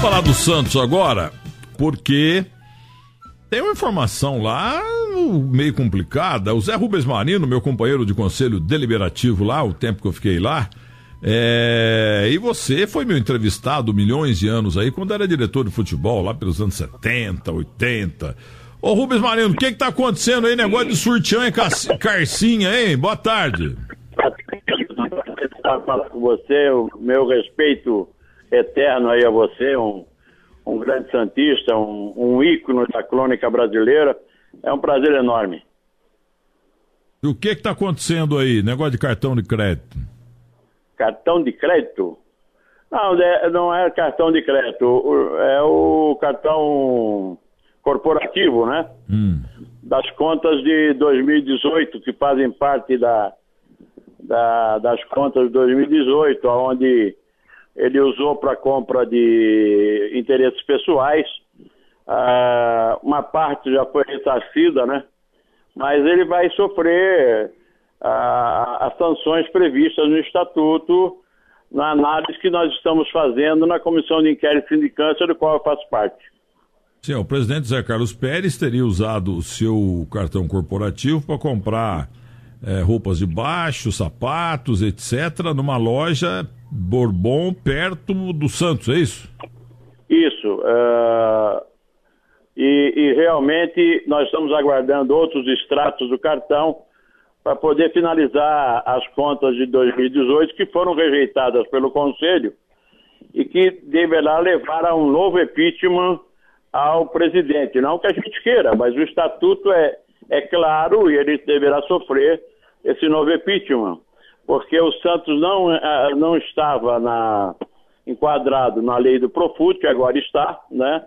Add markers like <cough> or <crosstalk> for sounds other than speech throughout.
falar do Santos agora, porque tem uma informação lá meio complicada. O Zé Rubens Marino, meu companheiro de conselho deliberativo lá, o tempo que eu fiquei lá, é... e você foi meu entrevistado milhões de anos aí, quando era diretor de futebol, lá pelos anos 70, 80. Ô Rubens Marino, o que que tá acontecendo aí? Negócio de surtião e carcinha, hein? Boa tarde. Falar com você, o meu respeito eterno aí a você, um, um grande santista, um, um ícone da crônica brasileira. É um prazer enorme. E o que está acontecendo aí? Negócio de cartão de crédito. Cartão de crédito? Não, é, não é cartão de crédito, é o cartão corporativo, né? Hum. Das contas de 2018, que fazem parte da, da, das contas de 2018, onde ele usou para compra de interesses pessoais. Ah, uma parte já foi ressarcida, né? Mas ele vai sofrer ah, as sanções previstas no Estatuto, na análise que nós estamos fazendo na Comissão de Inquérito Sindicância, do qual eu faço parte. Sim, o presidente Zé Carlos Pérez teria usado o seu cartão corporativo para comprar é, roupas de baixo, sapatos, etc., numa loja Bourbon, perto do Santos, é isso? Isso. Uh, e, e, realmente nós estamos aguardando outros extratos do cartão para poder finalizar as contas de 2018 que foram rejeitadas pelo Conselho e que deverá levar a um novo impeachment ao presidente. Não que a gente queira, mas o estatuto é, é claro e ele deverá sofrer esse novo impeachment porque o Santos não, eh, não estava na, enquadrado na lei do Profut, que agora está, né?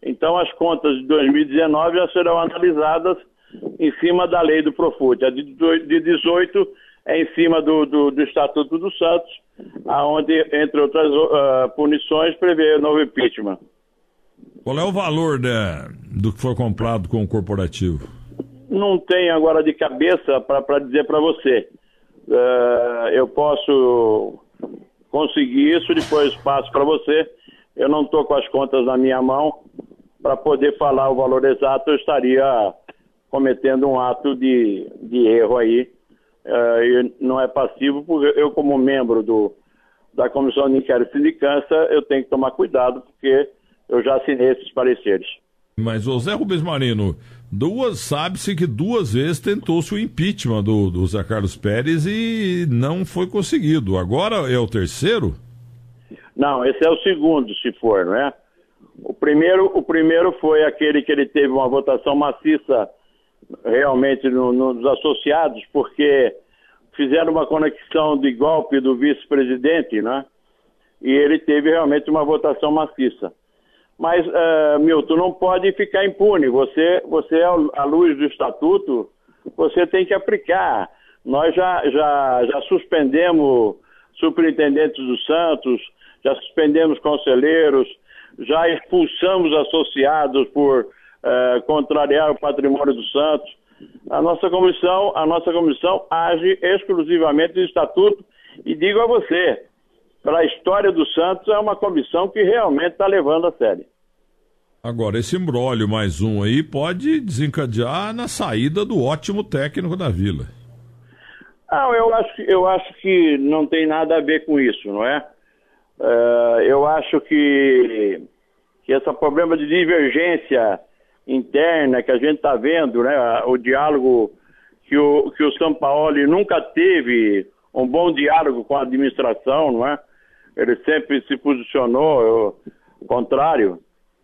Então as contas de 2019 já serão analisadas em cima da lei do Profut. A de 18 é em cima do, do, do Estatuto do Santos, aonde, entre outras uh, punições, prevê o novo impeachment. Qual é o valor né, do que foi comprado com o corporativo? Não tenho agora de cabeça para dizer para você uh, eu posso conseguir isso, depois passo para você. Eu não estou com as contas na minha mão. Para poder falar o valor exato, eu estaria cometendo um ato de, de erro aí. Uh, e não é passivo, porque eu, como membro do, da Comissão de Inquérito e Sindicância, eu tenho que tomar cuidado, porque eu já assinei esses pareceres. Mas, o Zé Rubens Marino, duas sabe-se que duas vezes tentou-se o impeachment do, do Zé Carlos Pérez e não foi conseguido. Agora é o terceiro? Não, esse é o segundo, se for, não é? O primeiro, o primeiro foi aquele que ele teve uma votação maciça realmente no, nos associados, porque fizeram uma conexão de golpe do vice-presidente, né? E ele teve realmente uma votação maciça. Mas, uh, Milton, não pode ficar impune. Você, você, à luz do estatuto, você tem que aplicar. Nós já, já, já suspendemos superintendentes do Santos, já suspendemos conselheiros, já expulsamos associados por uh, contrariar o patrimônio do Santos. A nossa comissão, a nossa comissão age exclusivamente do estatuto e digo a você, para a história do Santos, é uma comissão que realmente está levando a sério. Agora, esse embrólio mais um aí pode desencadear na saída do ótimo técnico da Vila. Não, eu acho, eu acho que não tem nada a ver com isso, não é? Uh, eu acho que, que esse problema de divergência interna que a gente está vendo, né? O diálogo que o, que o São Paulo nunca teve um bom diálogo com a administração, não é? Ele sempre se posicionou contrário.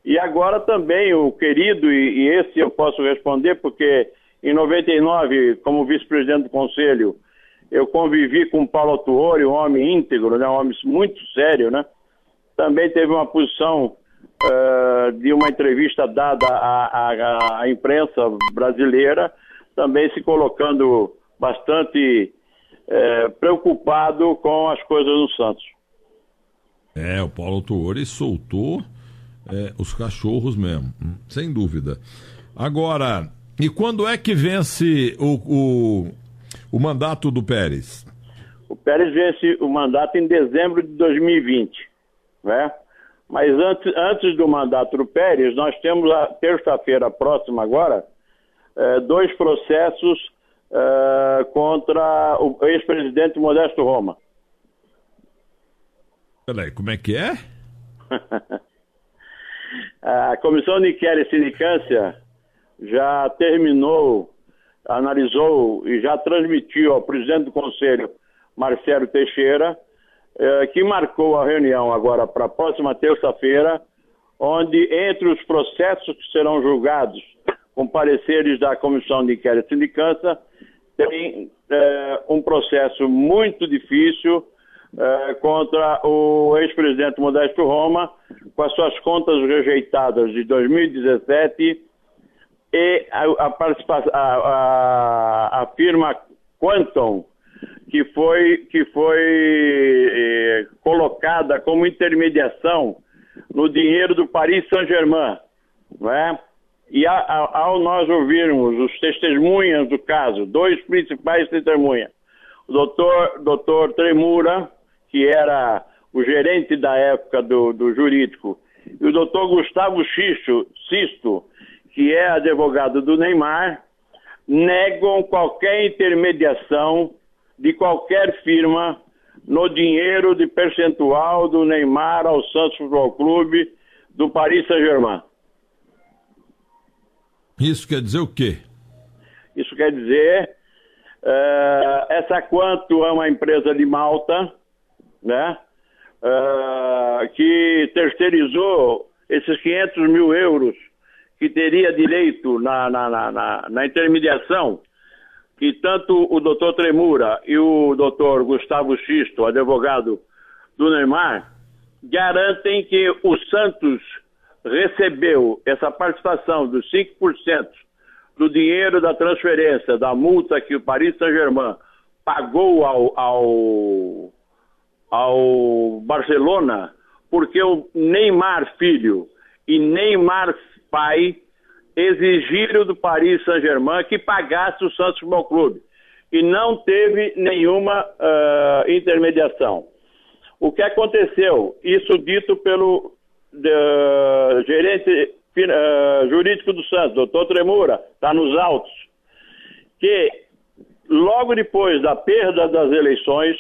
E agora também o querido, e, e esse eu posso responder, porque em 99, como vice-presidente do conselho, eu convivi com Paulo Tuori, um homem íntegro, né, um homem muito sério, né? Também teve uma posição uh, de uma entrevista dada à, à, à, imprensa brasileira, também se colocando bastante uh, preocupado com as coisas no Santos. É, o Paulo Autuori soltou é, os cachorros mesmo, hum, sem dúvida. Agora, e quando é que vence o, o, o mandato do Pérez? O Pérez vence o mandato em dezembro de 2020, né? Mas antes, antes do mandato do Pérez, nós temos a terça-feira próxima agora, eh, dois processos eh, contra o ex-presidente Modesto Roma. Peraí, como é que é? <laughs> a Comissão de Inquérito e Sindicância já terminou, analisou e já transmitiu ao presidente do Conselho, Marcelo Teixeira, eh, que marcou a reunião agora para a próxima terça-feira, onde entre os processos que serão julgados com pareceres da Comissão de Inquérito e Sindicância, tem eh, um processo muito difícil eh, contra o ex-presidente Modesto Roma, com as suas contas rejeitadas de 2017 e a, a, a, a, firma Quantum, que foi, que foi eh, colocada como intermediação no dinheiro do Paris Saint-Germain, não é? E a, a, ao nós ouvirmos os testemunhas do caso, dois principais testemunhas, o doutor, doutor Tremura, que era o gerente da época do, do jurídico, e o doutor Gustavo Xisto, Sisto, que é advogado do Neymar, negam qualquer intermediação de qualquer firma no dinheiro de percentual do Neymar ao Santos Futebol Clube do Paris Saint-Germain. Isso quer dizer o quê? Isso quer dizer uh, essa Quanto é uma empresa de Malta, né? Uh, que terceirizou esses 500 mil euros que teria direito na, na, na, na intermediação, que tanto o doutor Tremura e o doutor Gustavo Xisto, advogado do Neymar, garantem que o Santos recebeu essa participação dos 5% do dinheiro da transferência, da multa que o Paris Saint-Germain pagou ao, ao, ao Barcelona, porque o Neymar filho e Neymar pai exigiram do Paris Saint-Germain que pagasse o Santos Futebol Clube e não teve nenhuma uh, intermediação. O que aconteceu? Isso dito pelo uh, gerente uh, jurídico do Santos, doutor Tremura, está nos autos, que logo depois da perda das eleições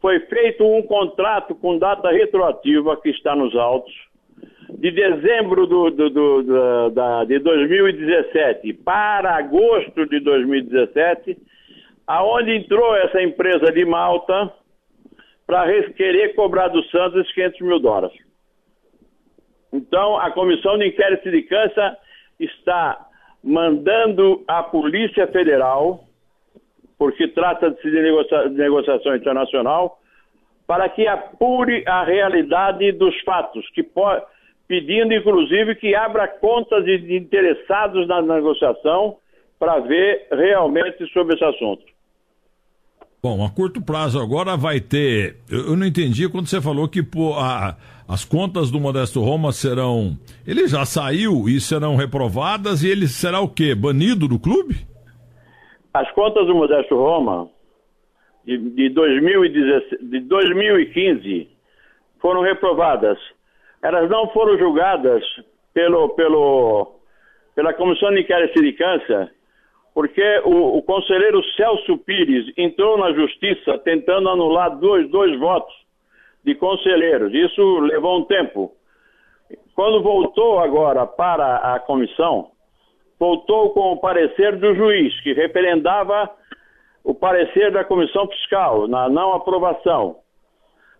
foi feito um contrato com data retroativa que está nos autos de dezembro do, do, do, do, da, de 2017 para agosto de 2017, aonde entrou essa empresa de Malta para querer cobrar do Santos 500 mil dólares. Então, a Comissão de Inquérito de Câncer está mandando a Polícia Federal, porque trata-se de, negocia de negociação internacional, para que apure a realidade dos fatos, que pode pedindo inclusive que abra contas de interessados na negociação para ver realmente sobre esse assunto. Bom, a curto prazo agora vai ter. Eu, não entendi quando você falou que pô, a, as contas do Modesto Roma serão. Ele já saiu e serão reprovadas e ele será o quê? Banido do clube? As contas do Modesto Roma de, de, 2016, de 2015 foram reprovadas elas não foram julgadas pelo, pelo, pela Comissão de Inquérito de Câncer, porque o, o, conselheiro Celso Pires entrou na justiça tentando anular dois, dois votos de conselheiros. Isso levou um tempo. Quando voltou agora para a comissão, voltou com o parecer do juiz, que referendava o parecer da comissão fiscal na não aprovação.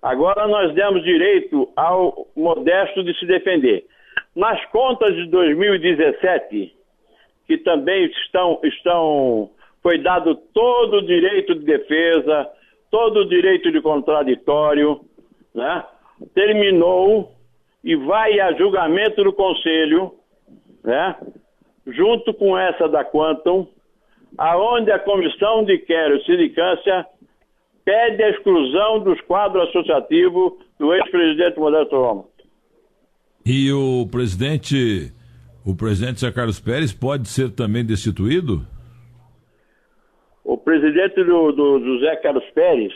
Agora nós demos direito ao Modesto de se defender. Nas contas de 2017, que também estão, estão foi dado todo o direito de defesa, todo o direito de contraditório, né? terminou e vai a julgamento do Conselho, né? Junto com essa da Quantum, aonde a Comissão de Quero Sindicância pede a exclusão dos quadros associativos do ex-presidente Modesto Roma. E o presidente, o presidente Zé Carlos Pérez pode ser também destituído? O presidente do, do José Carlos Pérez,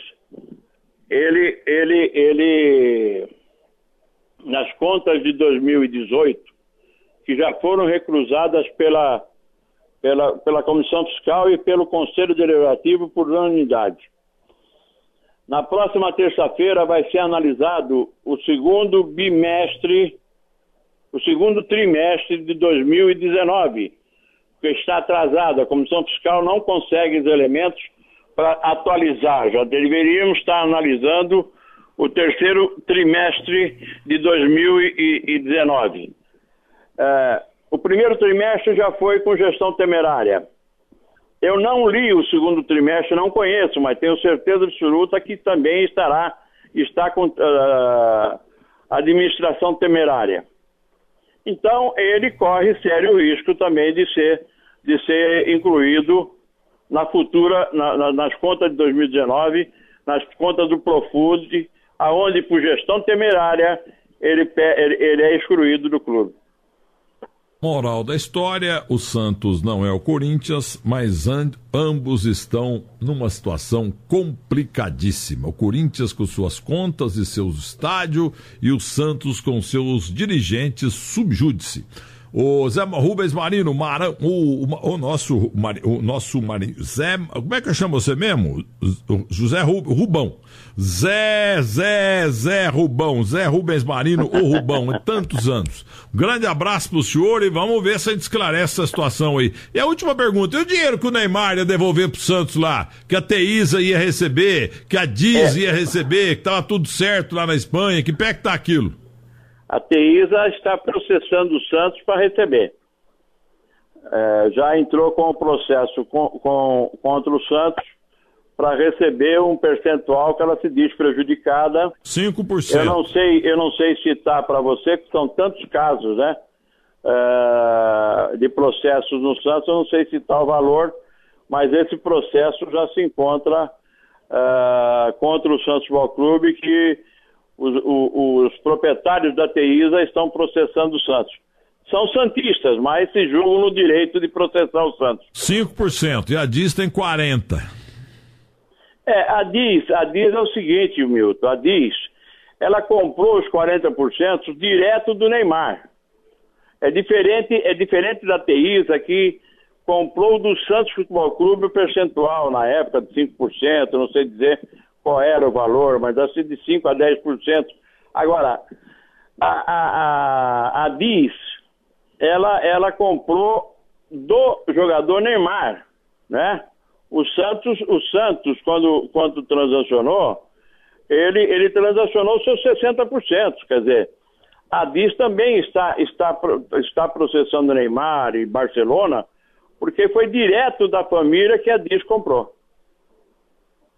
ele, ele, ele nas contas de 2018, que já foram recruzadas pela, pela, pela Comissão Fiscal e pelo Conselho Deliberativo por unanimidade. Na próxima terça-feira vai ser analisado o segundo bimestre, o segundo trimestre de 2019, que está atrasado. A Comissão Fiscal não consegue os elementos para atualizar. Já deveríamos estar analisando o terceiro trimestre de 2019. É, o primeiro trimestre já foi com gestão temerária. Eu não li o segundo trimestre, não conheço, mas tenho certeza absoluta que também estará está com uh, administração temerária. Então ele corre sério risco também de ser de ser incluído na futura na, na, nas contas de 2019, nas contas do Profund aonde por gestão temerária ele, ele, ele é excluído do clube. Moral da história: o Santos não é o Corinthians, mas ambos estão numa situação complicadíssima. O Corinthians com suas contas e seus estádios e o Santos com seus dirigentes subjúdice. O Zé Rubens Marino, Mara, o, o, o, nosso, o nosso Marino, Zé, como é que chama você mesmo? José Rubão. Zé, Zé, Zé Rubão, Zé Rubens Marino, o Rubão, em tantos anos. Um grande abraço pro senhor e vamos ver se a gente esclarece essa situação aí. E a última pergunta, e o dinheiro que o Neymar ia devolver pro Santos lá? Que a Teisa ia receber, que a Diz é. ia receber, que tava tudo certo lá na Espanha, que pé que tá aquilo? A TEISA está processando o Santos para receber. É, já entrou com o processo com, com, contra o Santos para receber um percentual que ela se diz prejudicada. 5%. Eu não sei, eu não sei citar para você, que são tantos casos, né? É, de processos no Santos, eu não sei citar o valor, mas esse processo já se encontra é, contra o Santos Futebol Clube, que os, os, os proprietários da TISA estão processando o Santos. São santistas, mas se julgam no direito de processar o Santos. 5%, e a DIS tem 40%. É, a DIS, a DIS é o seguinte, Milton, a DIS, ela comprou os 40% direto do Neymar. É diferente, é diferente da TISA que comprou do Santos Futebol Clube o percentual na época de 5%, não sei dizer qual era o valor, mas assim de 5% a 10%. Agora, a, a, a, a DIS, ela, ela comprou do jogador Neymar, né? O Santos, o Santos quando, quando transacionou, ele, ele transacionou seus 60%, quer dizer, a DIS também está, está, está processando Neymar e Barcelona, porque foi direto da família que a DIS comprou.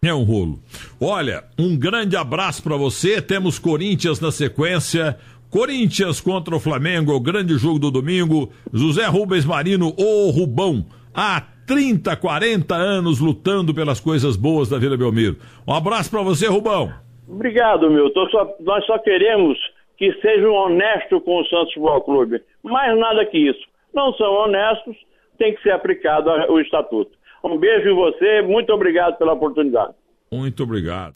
É um rolo. Olha, um grande abraço para você. Temos Corinthians na sequência. Corinthians contra o Flamengo, o grande jogo do domingo. José Rubens Marino, o Rubão, há 30, 40 anos lutando pelas coisas boas da Vila Belmiro. Um abraço para você, Rubão. Obrigado, Milton. Só, nós só queremos que sejam honestos com o Santos Futebol Clube. Mais nada que isso. Não são honestos, tem que ser aplicado o estatuto. Um beijo em você, muito obrigado pela oportunidade. Muito obrigado.